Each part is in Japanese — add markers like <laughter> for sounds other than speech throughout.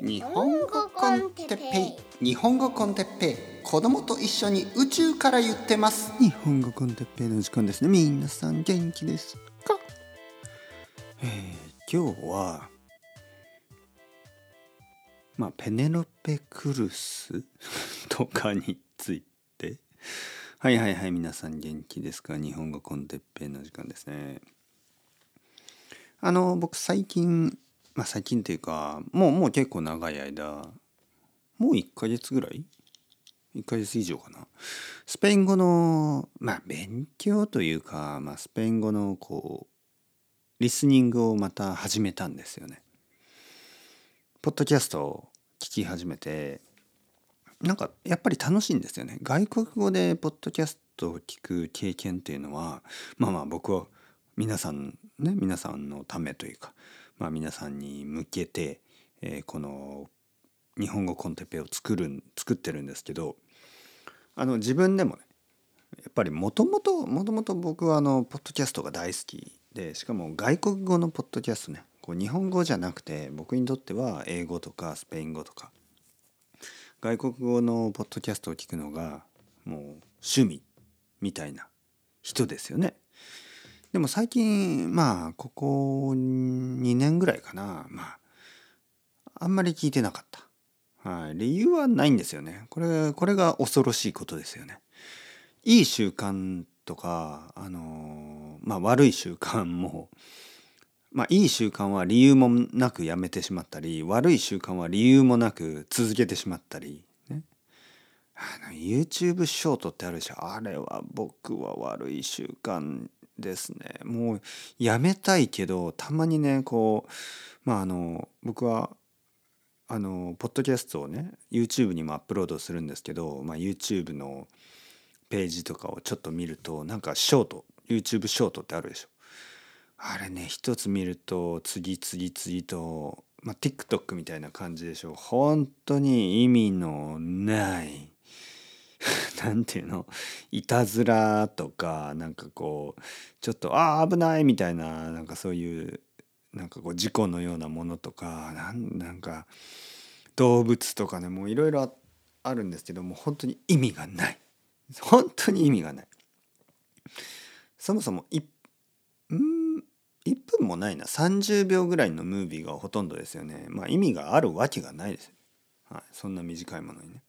日本語コンテッペイ。日本語コンテッペイ。子供と一緒に宇宙から言ってます。日本語コンテッペイの時間ですね。皆さん元気です。かえー、今日はまあペネロペクルス <laughs> とかについて。はいはいはい皆さん元気ですか？日本語コンテッペイの時間ですね。あの僕最近まあ最近というかもうもう結構長い間もう1ヶ月ぐらい？1ヶ月以上かな？スペイン語のまあ勉強というか、まあ、スペイン語のこうリスニングをまた始めたんですよね。ポッドキャストを聞き始めてなんかやっぱり楽しいんですよね。外国語でポッドキャストを聞く経験っていうのはまあまあ僕は皆さんね皆さんのためというかまあ、皆さんに向けて、えー、この日本語コンテペを作る作ってるんですけどあの自分でもねやっぱりもともともともと僕はあのポッドキャストが大好きでしかも外国語のポッドキャストねこう日本語じゃなくて僕にとっては英語とかスペイン語とか外国語のポッドキャストを聞くのがもう趣味みたいな人ですよね。でも最近まあここ2年ぐらいかなまああんまり聞いてなかった。はい、理由はないんですよね。これこれが恐ろしいことですよね。いい習慣とかあのまあ悪い習慣もまあいい習慣は理由もなくやめてしまったり悪い習慣は理由もなく続けてしまったり。あの YouTube ショートってあるでしょあれは僕は悪い習慣ですね。もうやめたいけどたまにねこうまああの僕はあのポッドキャストをね YouTube にもアップロードするんですけど、まあ、YouTube のページとかをちょっと見るとなんかショート YouTube ショートってあるでしょ。あれね一つ見ると次々次と、まあ、TikTok みたいな感じでしょ。本当に意味のない <laughs> 何て言うの？いたずらとかなんかこうちょっとああ危ないみたいななんかそういうなんかこう事故のようなものとかなんか動物とかねもういろいろあるんですけども本当に意味がない。本当に意味がない。そもそも1ん1分もないな。30秒ぐらいのムービーがほとんどですよね。まあ意味があるわけがないです、はい、そんな短いものにね。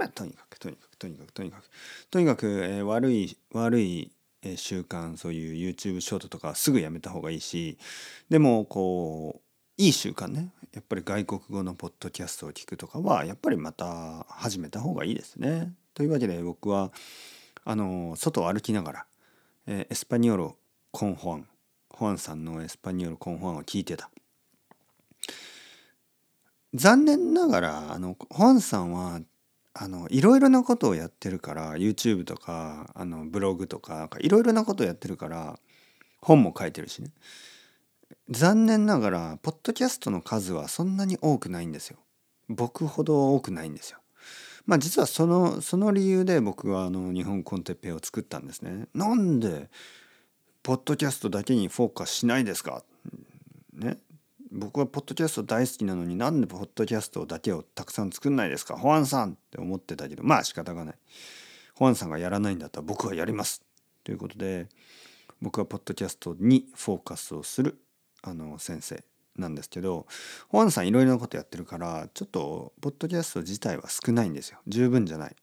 まあとにかくとにかくとにかくとにかくとにかく、えー、悪い悪いえ習慣そういう YouTube ショートとかすぐやめた方がいいしでもこういい習慣ねやっぱり外国語のポッドキャストを聞くとかはやっぱりまた始めた方がいいですね。というわけで僕はあの外を歩きながら、えー、エスパニョロコンホアンホアンさんのエスパニョロコンホアンを聞いてた。残念ながらあのホアンさんはあのいろいろなことをやってるから YouTube とかあのブログとかいろいろなことをやってるから本も書いてるしね。残念ながらポッドキャストの数はそんなに多くないんですよ。僕ほど多くないんですよ。まあ実はそのその理由で僕はあの日本コンテッペイを作ったんですね。なんでポッドキャストだけにフォーカスしないですかね僕はポッドキャスト大好きなのになんでポッドキャストだけをたくさん作んないですか？ホアンさんって思ってたけどまあ仕方がない。ホアンさんがやらないんだったら僕はやります。ということで僕はポッドキャストにフォーカスをするあの先生なんですけどホアンさんいろいろなことやってるからちょっとポッドキャスト自体は少ないんですよ。十分じゃない。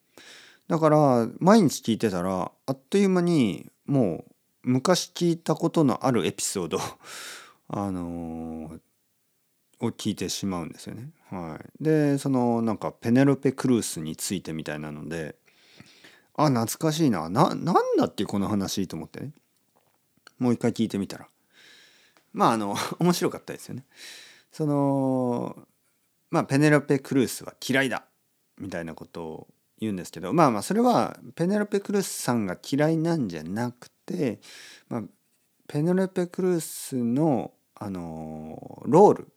だから毎日聞いてたらあっという間にもう昔聞いたことのあるエピソード <laughs> あのー、を聞いてしまうんですよね。はい、でそのなんかペネロペ・クルースについてみたいなのであ懐かしいな。ななんだっけこの話と思ってね。もう一回聞いてみたら。まああの <laughs> 面白かったですよね。そのまあペネロペ・クルースは嫌いだ。みたいなことを言うんですけどまあまあそれはペネロペ・クルースさんが嫌いなんじゃなくて、まあ、ペネロペ・クルースのあのロール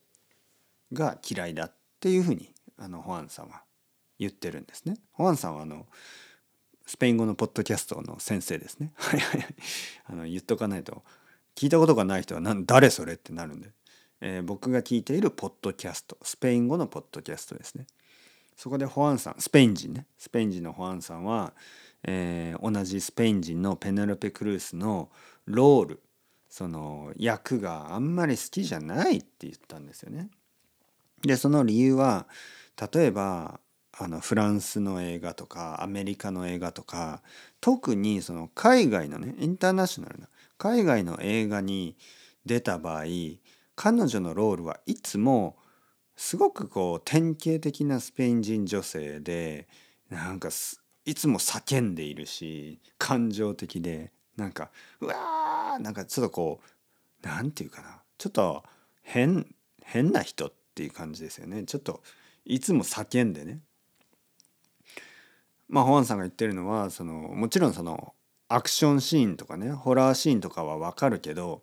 が嫌いだっていうふうにあのホアンさんは言ってるんですね。ホアンさんはあのスペイン語のポッドキャストの先生ですね。<laughs> はいはいあの言っとかないと聞いたことがない人は何誰それってなるんでえー、僕が聞いているポッドキャストスペイン語のポッドキャストですねそこでホアンさんスペイン人ねスペイン人のホアンさんは、えー、同じスペイン人のペネロペ・クルースのロールその役があんまり好きじゃないって言ったんですよね。でその理由は例えばあのフランスの映画とかアメリカの映画とか特にその海外のねインターナショナルな海外の映画に出た場合彼女のロールはいつもすごくこう典型的なスペイン人女性でなんかいつも叫んでいるし感情的でなんかうわーなんかちょっとこう何て言うかなちょっと変変な人ってていう感じですよね。ちょっといつも叫んでね。まあホアンさんが言ってるのはそのもちろんそのアクションシーンとかねホラーシーンとかはわかるけど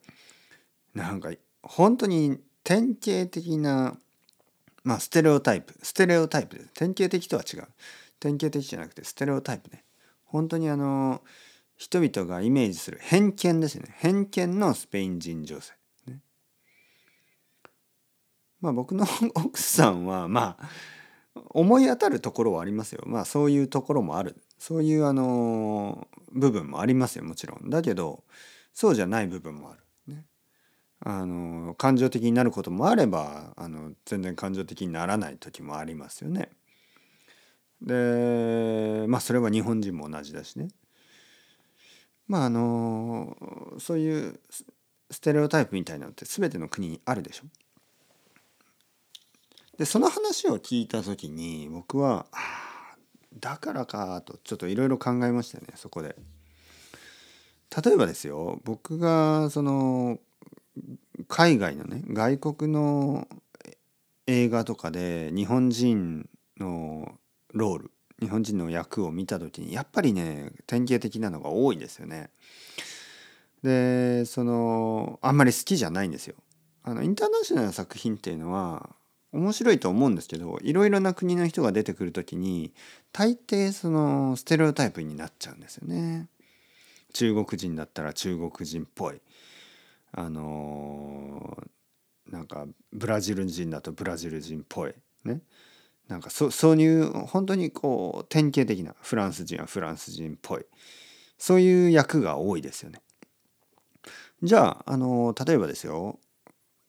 なんか本当に典型的なまあステレオタイプ。ステレオタイプです。典型的とは違う。典型的じゃなくてステレオタイプね。本当にあの人々がイメージする偏見ですね。偏見のスペイン人女性、まあ僕の <laughs> 奥さんはまあ思い当たるところはありますよまあそういうところもあるそういうあの部分もありますよもちろんだけどそうじゃない部分もある。ね、あの感情的になることもあればあの全然感情的にならない時もありますよね。でまあそれは日本人も同じだしね。まああのそういうステレオタイプみたいなのって全ての国にあるでしょ。でその話を聞いた時に僕はあだからかとちょっといろいろ考えましたねそこで。例えばですよ僕がその海外のね外国の映画とかで日本人のロール日本人の役を見た時にやっぱりね典型的なのが多いですよね。でそのあんまり好きじゃないんですよ。あのインターナショナルな作品っていうのは面白いと思うんですけどいろいろな国の人が出てくる時に大抵そのステレオタイプになっちゃうんですよね。中国人だったら中国人っぽい。あのー、なんかブラジル人だとブラジル人っぽい。ね。なんかそそういう本当にこう典型的なフランス人はフランス人っぽい。そういう役が多いですよね。じゃあ、あの例えばですよ。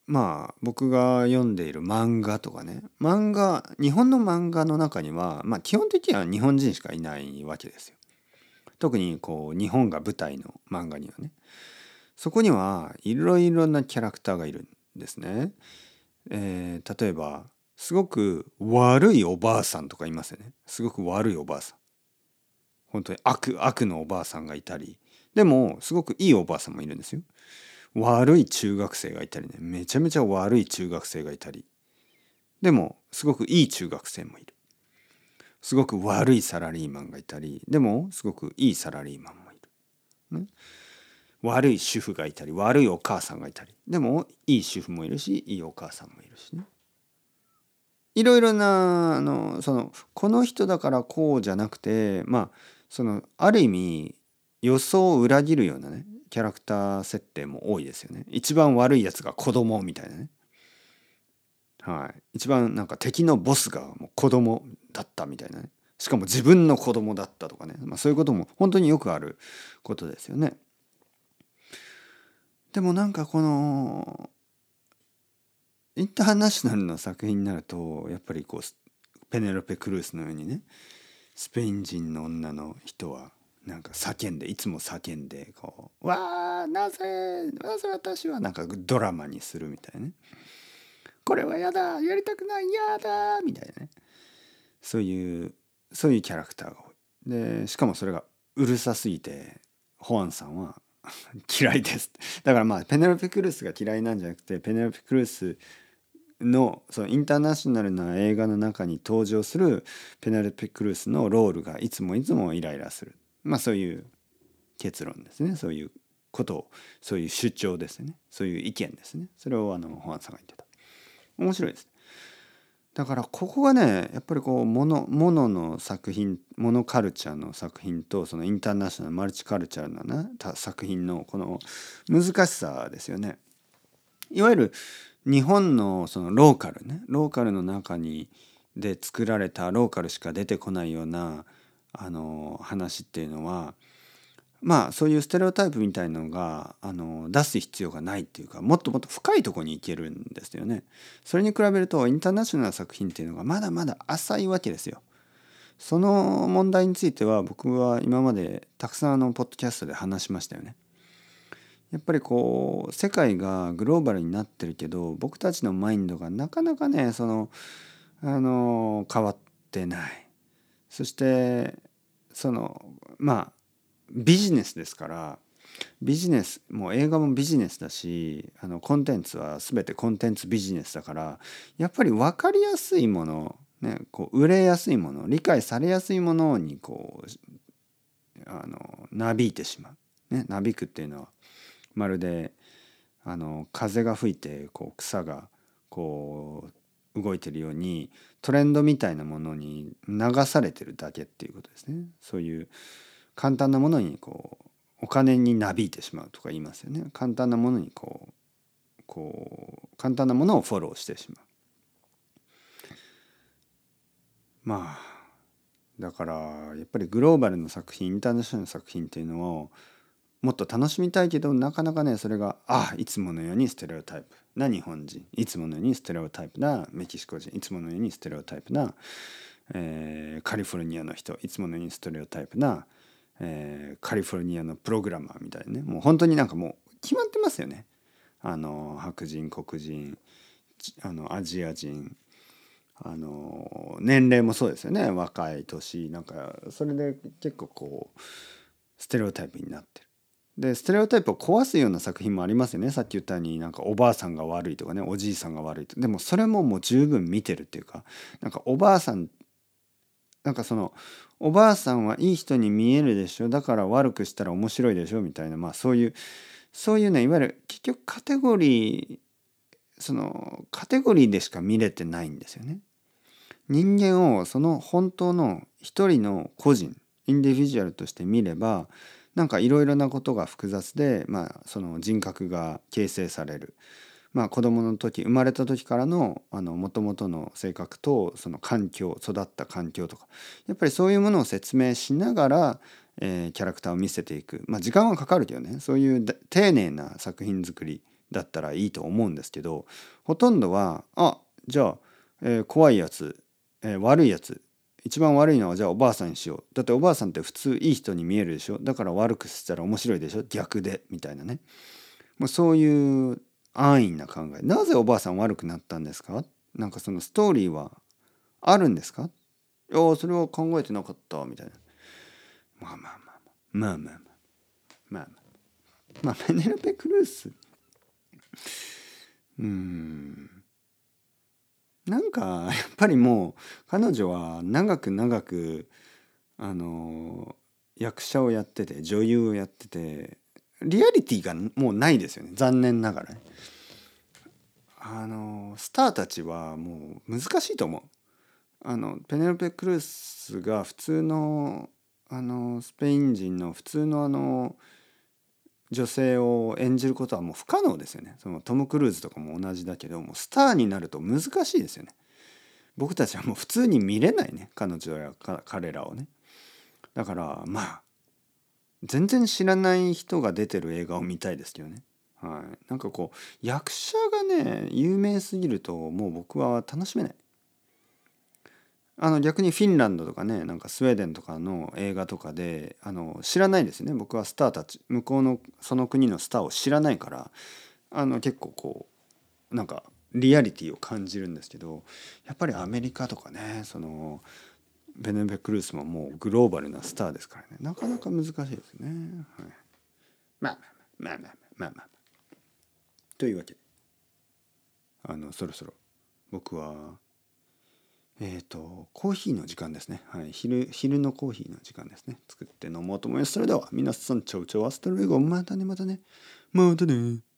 まあ僕が読んでいる漫画とかね。漫画日本の漫画の中には、まあ、基本的には日本人しかいないわけですよ。特にこう日本が舞台の漫画にはね。そこにはいろいろなキャラクターがいるんですね。えー、例えばすごく悪いおばあさんとかいますよね。すごく悪いおばあさん。本当に悪悪のおばあさんがいたり。でもすごくいいおばあさんもいるんですよ。悪い中学生がいたりねめちゃめちゃ悪い中学生がいたり。でもすごくいい中学生もいる。すごく悪いサラリーマンがいたり。でもすごくいいサラリーマンもいる、ね、悪い主婦がいたり悪いお母さんがいたり。でもいい主婦もいるしいいお母さんもいるしね。いろいろなあのそのこの人だからこうじゃなくてまあそのある意味予想を裏切るようなねキャラクター設定も多いですよね。一番悪いやつが子供みたいなね。はい、一番なんか敵のボスがもう子供だったみたいなね。しかも自分の子供だったとかね、まあ、そういうことも本当によくあることですよね。でもなんかこのインターナショナルの作品になるとやっぱりこうペネロペ・クルースのようにねスペイン人の女の人はなんか叫んでいつも叫んでこう「わあなぜなぜ私は」なんかドラマにするみたいなね「これはやだやりたくないやだ」みたいなね。そういうそういうキャラクターが多い。でしかもそれがうるさすぎてホアンさんは <laughs> 嫌いです。だからまあペネロペ・クルースが嫌いなんじゃなくてペネロペ・クルースのそのインターナショナルな映画の中に登場するペネルペ・クルースのロールがいつもいつもイライラする。まあそういう結論ですね。そういうことをそういう主張ですね。そういう意見ですね。それをあのホアンさんが言ってた。面白いですだからここがねやっぱりこうものものの作品モノカルチャーの作品とそのインターナショナルマルチカルチャーなね作品のこの難しさですよね。いわゆる日本のそのローカルね。ローカルの中にで作られたローカルしか出てこないようなあの話っていうのはまあそういうステレオタイプみたいのがあの出す必要がないっていうかもっともっと深いとこに行けるんですよね。それに比べるとインターナショナルな作品っていうのがまだまだ浅いわけですよ。その問題については僕は今までたくさんあのポッドキャストで話しましたよね。やっぱりこう世界がグローバルになってるけど僕たちのマインドがなかなかねそのあの変わってないそしてそのまあビジネスですからビジネスもう映画もビジネスだしあのコンテンツは全てコンテンツビジネスだからやっぱり分かりやすいもの、ね、こう売れやすいもの理解されやすいものにこうあのなびいてしまう、ね、なびくっていうのはまるであの風が吹いてこう草がこう動いてるようにトレンドみたいなものに流されてるだけっていうことですね。そういう簡単なものにこうお金になびいてしまうとか言いますよね。簡単なものにこうこう簡単なものをフォローしてしまう。まあだからやっぱりグローバルの作品インターナショナルの作品っていうのをもっと楽しみたいけどなかなかねそれがあいつものようにステレオタイプな日本人？いつものようにステレオタイプなメキシコ人。いつものようにステレオタイプな、えー、カリフォルニアの人。いつものようにステレオタイプなえー、カリフォルニアのプログラマーみたいなね。もう本当になんかもう決まってますよね。あの白人黒人あのアジア人。あの年齢もそうですよね。若い年。なんかそれで結構こうステレオタイプになってる。でステレオタイプを壊すような作品もありますよね。さっき言ったようになんかおばあさんが悪いとかねおじいさんが悪いと。でもそれももう十分見てるっていうかなんかおばあさんなんかそのおばあさんはいい人に見えるでしょ。だから悪くしたら面白いでしょ。みたいなまあそういうそういうねいわゆる結局カテゴリーそのカテゴリーでしか見れてないんですよね。人間をその本当の一人の個人インディビジュアルとして見ればなんかいろいろなことが複雑で、まあ、その人格が形成される。まあ、子どもの時生まれた時からのもともとの性格とその環境育った環境とか。やっぱりそういうものを説明しながら、えー、キャラクターを見せていく、まあ、時間はかかるけどね。そういう丁寧な作品作りだったらいいと思うんですけどほとんどはあじゃあ、えー、怖いやつ、えー、悪いやつ一番悪いのはじゃあおばあさんにしよう。だっておばあさんって普通いい人に見えるでしょ？だから悪くしたら面白いでしょ？逆で。みたいなね。もうそういう安易な考え。なぜおばあさん悪くなったんですか？なんかそのストーリーはあるんですかいやそれは考えてなかったみたいな。まあまあまあまあ。まあまあまあ。まあまあ。ペネロペ・クルース。うん。なんか <laughs> やっぱりもう彼女は長く長くあの役者をやってて女優をやっててリアリティがもうないですよね残念ながらね。あのスターたちはもう難しいと思う。あのペネロペ・クルースが普通のあのスペイン人の普通のあの女性を演じることはもう不可能ですよね。そのトム・クルーズとかも同じだけどもスターになると難しいですよね。僕たちはもう普通に見れないね彼女や彼らをね。だからまあ全然知らない人が出てる映画を見たいですけどね。はい、なんかこう役者がね有名すぎるともう僕は楽しめない。あの逆にフィンランドとかねなんかスウェーデンとかの映画とかであの知らないですね。僕はスターたち向こうのその国のスターを知らないからあの結構こうなんかリアリティを感じるんですけどやっぱりアメリカとかねそのベネベ・クルースももうグローバルなスターですからね。なかなか難しいですね。はい、まあまあまあまあまあまあまあ。というわけであのそろそろ僕はえっ、ー、とコーヒーの時間ですね、はい、昼昼のコーヒーの時間ですね。作って飲もうと思います。それでは皆さんちょうちょうアストレゴまたねまたね。またね。